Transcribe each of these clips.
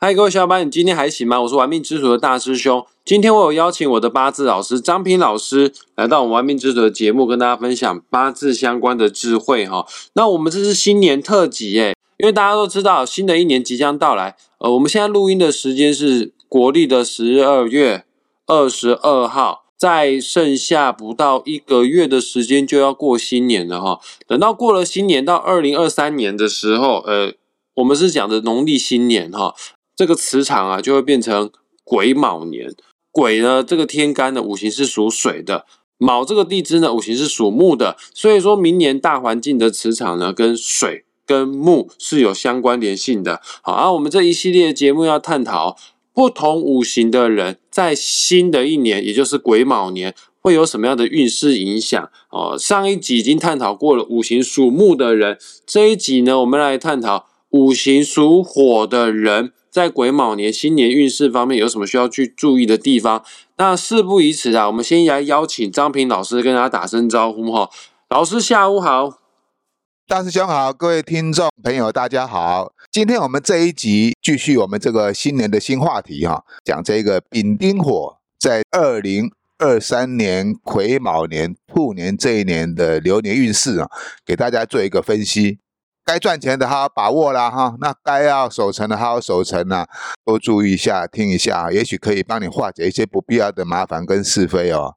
嗨，各位小伙伴，你今天还行吗？我是玩命之徒的大师兄。今天我有邀请我的八字老师张平老师来到我们玩命之徒的节目，跟大家分享八字相关的智慧哈。那我们这是新年特辑耶，因为大家都知道新的一年即将到来。呃，我们现在录音的时间是国历的十二月二十二号，在剩下不到一个月的时间就要过新年了哈。等到过了新年到二零二三年的时候，呃，我们是讲的农历新年哈。这个磁场啊，就会变成癸卯年。癸呢，这个天干的五行是属水的；卯这个地支呢，五行是属木的。所以说明年大环境的磁场呢，跟水跟木是有相关联性的。好，啊我们这一系列节目要探讨不同五行的人在新的一年，也就是癸卯年，会有什么样的运势影响？哦，上一集已经探讨过了五行属木的人，这一集呢，我们来探讨五行属火的人。在癸卯年新年运势方面有什么需要去注意的地方？那事不宜迟啊，我们先来邀请张平老师跟大家打声招呼哈。老师下午好，大师兄好，各位听众朋友大家好。今天我们这一集继续我们这个新年的新话题哈，讲这个丙丁火在二零二三年癸卯年兔年这一年的流年运势啊，给大家做一个分析。该赚钱的好好把握啦哈，那该要守成的好好守成呐，多注意一下，听一下，也许可以帮你化解一些不必要的麻烦跟是非哦。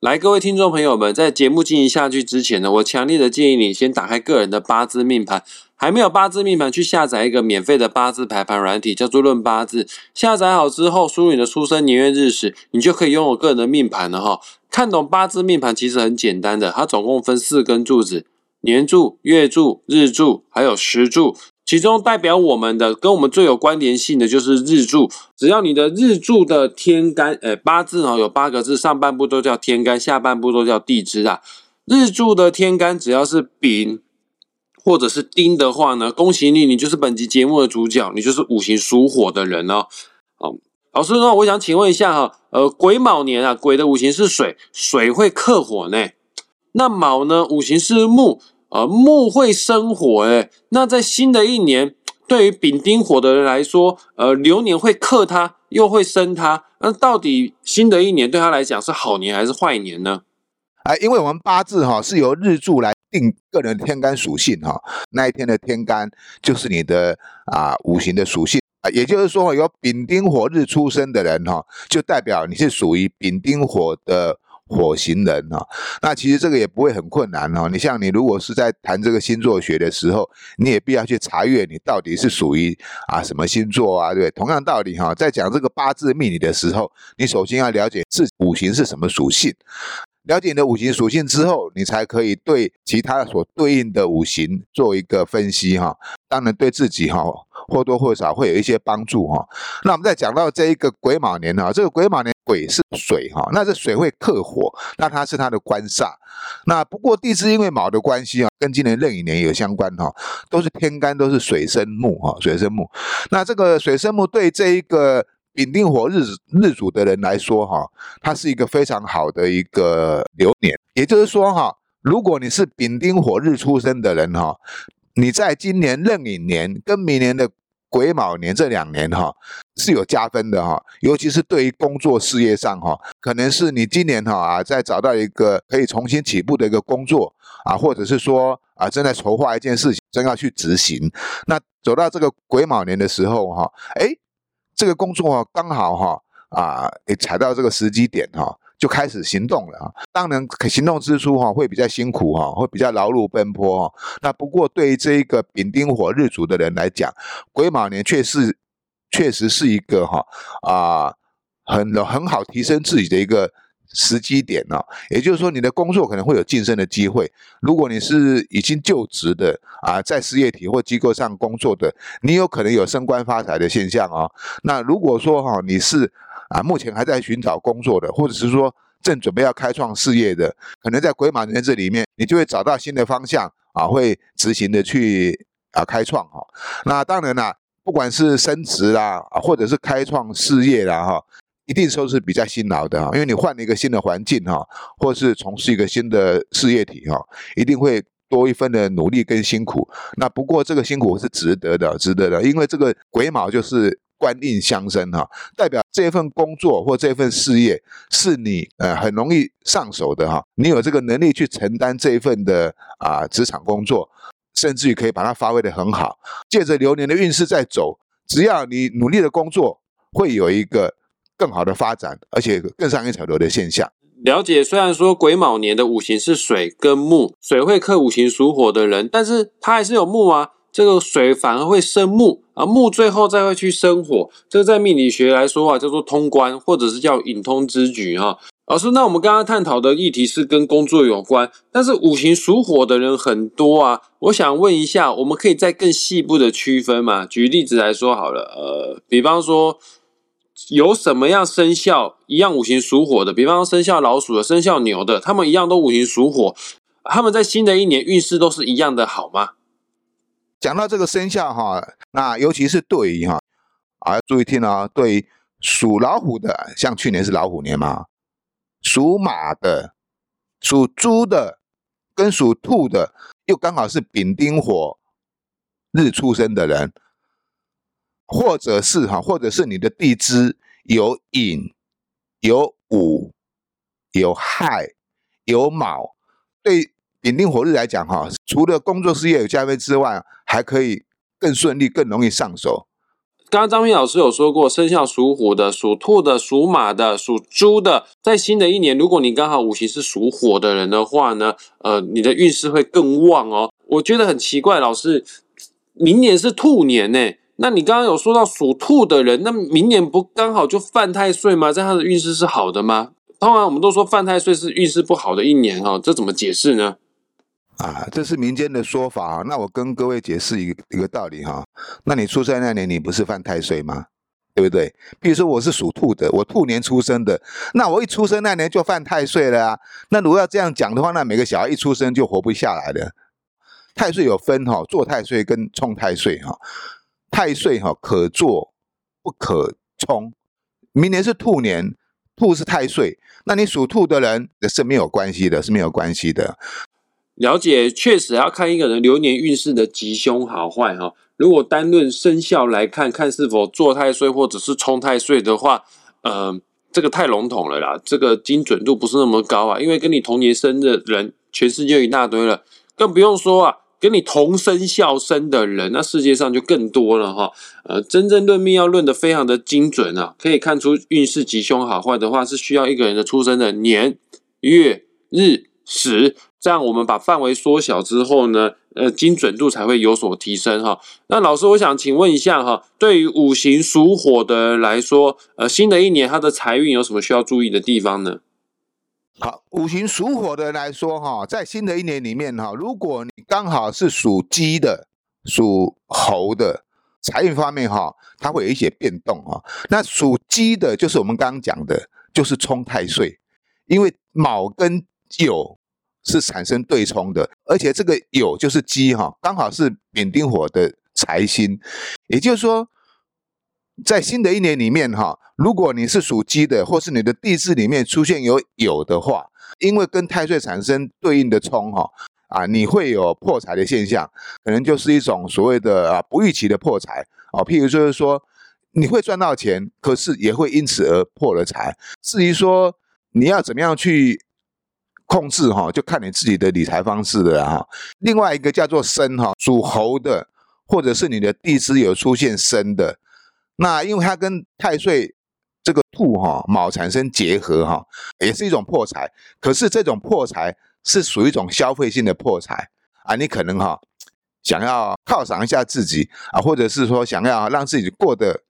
来，各位听众朋友们，在节目进行下去之前呢，我强烈的建议你先打开个人的八字命盘，还没有八字命盘，去下载一个免费的八字排盘软体，叫做论八字。下载好之后，输入你的出生年月日时，你就可以拥有个人的命盘了哈。看懂八字命盘其实很简单的，它总共分四根柱子。年柱、月柱、日柱，还有时柱，其中代表我们的、跟我们最有关联性的就是日柱。只要你的日柱的天干，诶，八字哦，有八个字，上半部都叫天干，下半部都叫地支啊。日柱的天干只要是丙或者是丁的话呢，恭喜你，你就是本集节目的主角，你就是五行属火的人哦。哦，老师呢，我想请问一下哈，呃，癸卯年啊，癸的五行是水，水会克火呢？那卯呢，五行是木。呃，木会生火，诶那在新的一年，对于丙丁火的人来说，呃，流年会克他，又会生他，那到底新的一年对他来讲是好年还是坏年呢？哎，因为我们八字哈是由日柱来定个人天干属性哈，那一天的天干就是你的啊五行的属性啊，也就是说有丙丁火日出生的人哈，就代表你是属于丙丁火的。火星人哈，那其实这个也不会很困难哈。你像你如果是在谈这个星座学的时候，你也必要去查阅你到底是属于啊什么星座啊，对同样道理哈，在讲这个八字命理的时候，你首先要了解自五行是什么属性。了解你的五行属性之后，你才可以对其他所对应的五行做一个分析哈。当然对自己哈或多或少会有一些帮助哈。那我们再讲到这一个癸卯年哈，这个癸卯年鬼是水哈，那这水会克火，那它是它的官煞。那不过地支因为卯的关系啊，跟今年壬寅年有相关哈，都是天干都是水生木哈，水生木。那这个水生木对这一个。丙丁火日日主的人来说，哈，它是一个非常好的一个流年。也就是说，哈，如果你是丙丁火日出生的人，哈，你在今年壬寅年跟明年的癸卯年这两年，哈，是有加分的，哈。尤其是对于工作事业上，哈，可能是你今年哈啊，在找到一个可以重新起步的一个工作啊，或者是说啊，正在筹划一件事情，正要去执行。那走到这个癸卯年的时候，哈，哎。这个工作刚好哈啊，你踩到这个时机点哈，就开始行动了啊。当然，行动之初哈会比较辛苦哈，会比较劳碌奔波哈。那不过对于这一个丙丁火日主的人来讲，癸卯年却是确实是一个哈啊很很好提升自己的一个。时机点呢，也就是说，你的工作可能会有晋升的机会。如果你是已经就职的啊，在事业体或机构上工作的，你有可能有升官发财的现象哦。那如果说哈，你是啊，目前还在寻找工作的，或者是说正准备要开创事业的，可能在癸卯年这里面，你就会找到新的方向啊，会执行的去啊开创哈。那当然啦，不管是升职啦，或者是开创事业啦哈。一定说是比较辛劳的哈，因为你换了一个新的环境哈，或是从事一个新的事业体哈，一定会多一份的努力跟辛苦。那不过这个辛苦是值得的，值得的，因为这个癸卯就是官印相生哈，代表这份工作或这份事业是你呃很容易上手的哈，你有这个能力去承担这一份的啊职场工作，甚至于可以把它发挥的很好。借着流年的运势在走，只要你努力的工作，会有一个更好的发展，而且更上一层楼的现象。了解，虽然说癸卯年的五行是水跟木，水会克五行属火的人，但是它还是有木啊。这个水反而会生木啊，木最后再会去生火，这个在命理学来说啊，叫做通关，或者是叫引通之举哈。老师，那我们刚刚探讨的议题是跟工作有关，但是五行属火的人很多啊，我想问一下，我们可以再更细部的区分吗？举例子来说好了，呃，比方说有什么样生肖一样五行属火的，比方生肖老鼠的、生肖牛的，他们一样都五行属火，他们在新的一年运势都是一样的好吗？讲到这个生肖哈，那尤其是对于哈啊，注意听哦，对于属老虎的，像去年是老虎年嘛，属马的、属猪的跟属兔的，又刚好是丙丁火日出生的人，或者是哈，或者是你的地支有寅、有午、有亥、有卯，对。丙丁火日来讲，哈，除了工作事业有加分之外，还可以更顺利、更容易上手。刚刚张明老师有说过，生肖属虎的、属兔的、属马的、属猪的，在新的一年，如果你刚好五行是属火的人的话呢，呃，你的运势会更旺哦。我觉得很奇怪，老师，明年是兔年呢，那你刚刚有说到属兔的人，那明年不刚好就犯太岁吗？在他的运势是好的吗？当然，我们都说犯太岁是运势不好的一年哦，这怎么解释呢？啊，这是民间的说法啊。那我跟各位解释一个一个道理哈。那你出生那年，你不是犯太岁吗？对不对？比如说我是属兔的，我兔年出生的，那我一出生那年就犯太岁了啊。那如果要这样讲的话，那每个小孩一出生就活不下来了。太岁有分哈，坐太岁跟冲太岁哈。太岁哈可坐不可冲。明年是兔年，兔是太岁，那你属兔的人也是没有关系的，是没有关系的。了解，确实要看一个人流年运势的吉凶好坏哈。如果单论生肖来看，看是否坐太岁或者是冲太岁的话，呃，这个太笼统了啦，这个精准度不是那么高啊。因为跟你同年生的人，全世界一大堆了，更不用说啊，跟你同生肖生的人，那世界上就更多了哈。呃，真正论命要论的非常的精准啊，可以看出运势吉凶好坏的话，是需要一个人的出生的年月日十。这样，我们把范围缩小之后呢，呃，精准度才会有所提升哈。那老师，我想请问一下哈，对于五行属火的人来说，呃，新的一年他的财运有什么需要注意的地方呢？好，五行属火的人来说哈，在新的一年里面哈，如果你刚好是属鸡的、属猴的，财运方面哈，它会有一些变动哈。那属鸡的，就是我们刚刚讲的，就是冲太岁，因为卯跟酉。是产生对冲的，而且这个酉就是鸡哈，刚好是丙丁火的财星，也就是说，在新的一年里面哈，如果你是属鸡的，或是你的地支里面出现有酉的话，因为跟太岁产生对应的冲哈，啊，你会有破财的现象，可能就是一种所谓的啊不预期的破财啊，譬如就是说你会赚到钱，可是也会因此而破了财。至于说你要怎么样去。控制哈，就看你自己的理财方式的哈。另外一个叫做生哈，属猴的，或者是你的地支有出现生的，那因为它跟太岁这个兔哈卯产生结合哈，也是一种破财。可是这种破财是属于一种消费性的破财啊，你可能哈想要犒赏一下自己啊，或者是说想要让自己过得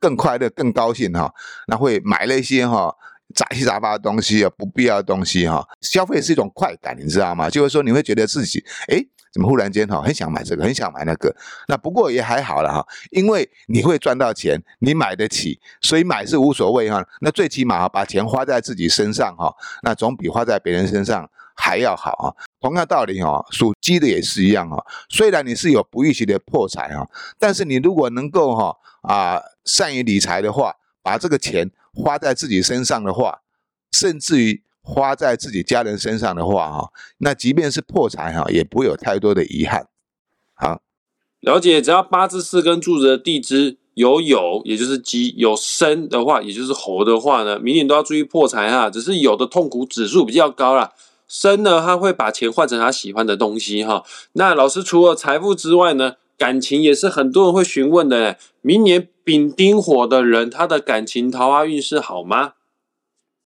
更快乐、更高兴哈，那会买了一些哈。杂七杂八的东西啊，不必要的东西哈，消费是一种快感，你知道吗？就是说你会觉得自己，哎，怎么忽然间哈，很想买这个，很想买那个。那不过也还好了哈，因为你会赚到钱，你买得起，所以买是无所谓哈。那最起码把钱花在自己身上哈，那总比花在别人身上还要好啊。同样道理哈，属鸡的也是一样哈。虽然你是有不预期的破财哈，但是你如果能够哈啊善于理财的话，把这个钱。花在自己身上的话，甚至于花在自己家人身上的话，哈，那即便是破财哈，也不会有太多的遗憾。好，了解，只要八字四根柱子的地支有酉，也就是鸡；有申的话，也就是猴的话呢，明年都要注意破财哈。只是酉的痛苦指数比较高啦。申呢，他会把钱换成他喜欢的东西哈。那老师除了财富之外呢，感情也是很多人会询问的。明年丙丁火的人，他的感情桃花运势好吗？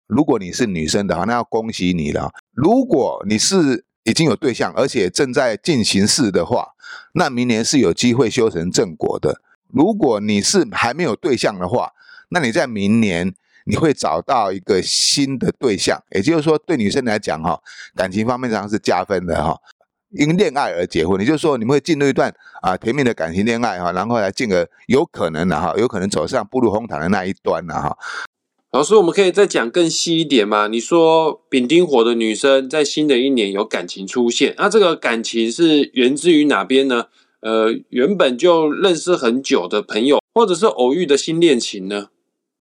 如果你是女生的话，那要恭喜你了。如果你是已经有对象，而且正在进行式的话，那明年是有机会修成正果的。如果你是还没有对象的话，那你在明年你会找到一个新的对象，也就是说，对女生来讲哈，感情方面上是加分的哈，因恋爱而结婚，也就是说，你们会进入一段啊甜蜜的感情恋爱哈，然后来进而有可能的哈，有可能走上步入红毯的那一端了哈。老师，我们可以再讲更细一点吗？你说丙丁火的女生在新的一年有感情出现，那这个感情是源自于哪边呢？呃，原本就认识很久的朋友，或者是偶遇的新恋情呢？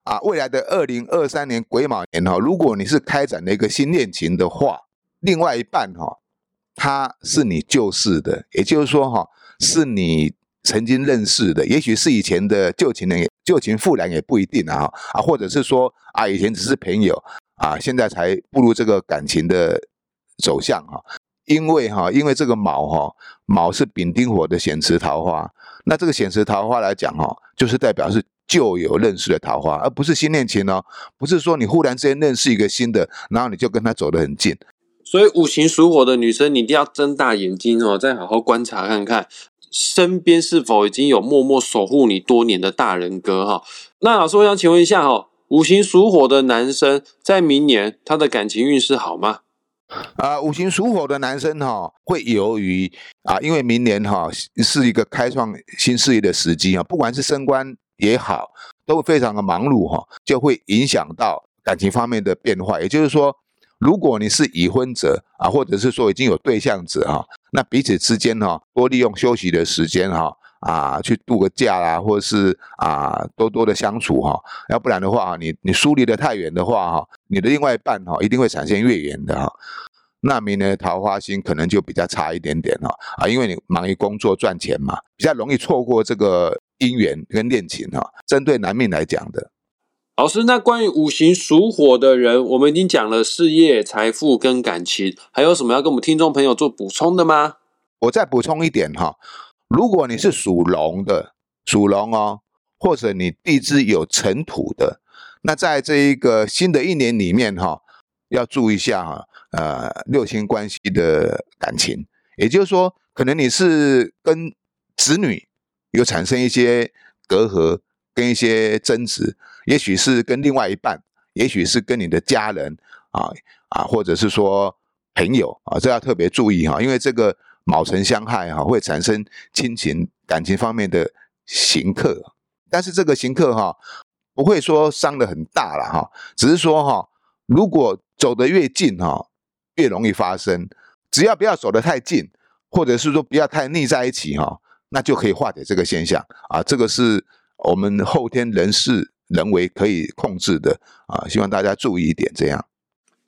啊，未来的二零二三年癸卯年哈，如果你是开展了一个新恋情的话，另外一半哈，他是你旧识的，也就是说哈，是你曾经认识的，也许是以前的旧情人，旧情复燃也不一定啊，啊，或者是说啊，以前只是朋友啊，现在才步入这个感情的走向哈。因为哈，因为这个卯哈，卯是丙丁火的显池桃花，那这个显池桃花来讲哈，就是代表是旧有认识的桃花，而不是新恋情哦，不是说你忽然之间认识一个新的，然后你就跟他走得很近。所以五行属火的女生，你一定要睁大眼睛哦，再好好观察看看，身边是否已经有默默守护你多年的大人哥哈。那老师，我想请问一下哈，五行属火的男生在明年他的感情运势好吗？啊，五行属火的男生哈，会由于啊，因为明年哈是一个开创新事业的时机啊，不管是升官也好，都非常的忙碌哈，就会影响到感情方面的变化。也就是说，如果你是已婚者啊，或者是说已经有对象者哈，那彼此之间哈，多利用休息的时间哈。啊，去度个假啦，或者是啊，多多的相处哈，要不然的话，你你疏离的太远的话哈，你的另外一半哈，一定会产生月圆的哈。那明年桃花星可能就比较差一点点哈啊，因为你忙于工作赚钱嘛，比较容易错过这个姻缘跟恋情哈。针对男命来讲的，老师，那关于五行属火的人，我们已经讲了事业、财富跟感情，还有什么要跟我们听众朋友做补充的吗？我再补充一点哈。如果你是属龙的，属龙哦，或者你地支有尘土的，那在这一个新的一年里面哈，要注意一下哈，呃，六亲关系的感情，也就是说，可能你是跟子女有产生一些隔阂，跟一些争执，也许是跟另外一半，也许是跟你的家人啊啊，或者是说朋友啊，这要特别注意哈，因为这个。卯辰相害哈，会产生亲情感情方面的刑克，但是这个刑克哈不会说伤的很大了哈，只是说哈，如果走得越近哈，越容易发生，只要不要走得太近，或者是说不要太腻在一起哈，那就可以化解这个现象啊，这个是我们后天人事人为可以控制的啊，希望大家注意一点这样。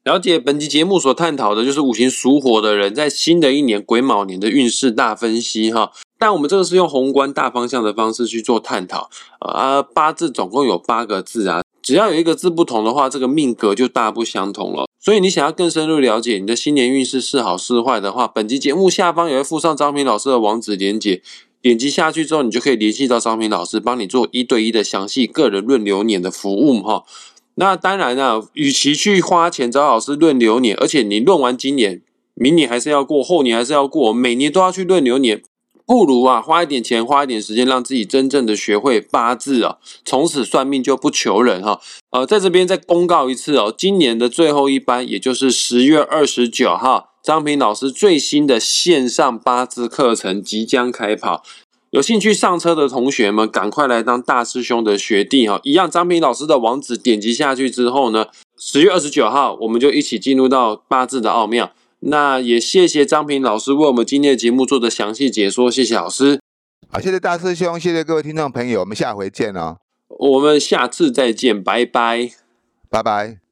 了解本集节目所探讨的就是五行属火的人在新的一年癸卯年的运势大分析哈，但我们这个是用宏观大方向的方式去做探讨啊，八字总共有八个字啊，只要有一个字不同的话，这个命格就大不相同了。所以你想要更深入了解你的新年运势是好是坏的话，本集节目下方也会附上张平老师的网址连接，点击下去之后，你就可以联系到张平老师，帮你做一对一的详细个人论流年的服务哈。那当然啊，与其去花钱找老师论流年，而且你论完今年，明年还是要过，后年还是要过，每年都要去论流年，不如啊花一点钱，花一点时间，让自己真正的学会八字啊，从此算命就不求人哈。呃，在这边再公告一次哦，今年的最后一班，也就是十月二十九号，张平老师最新的线上八字课程即将开跑。有兴趣上车的同学们，赶快来当大师兄的学弟哈！一样，张平老师的网址点击下去之后呢，十月二十九号，我们就一起进入到八字的奥妙。那也谢谢张平老师为我们今天的节目做的详细解说，谢谢老师。好，谢谢大师兄，谢谢各位听众朋友，我们下回见哦。我们下次再见，拜拜，拜拜。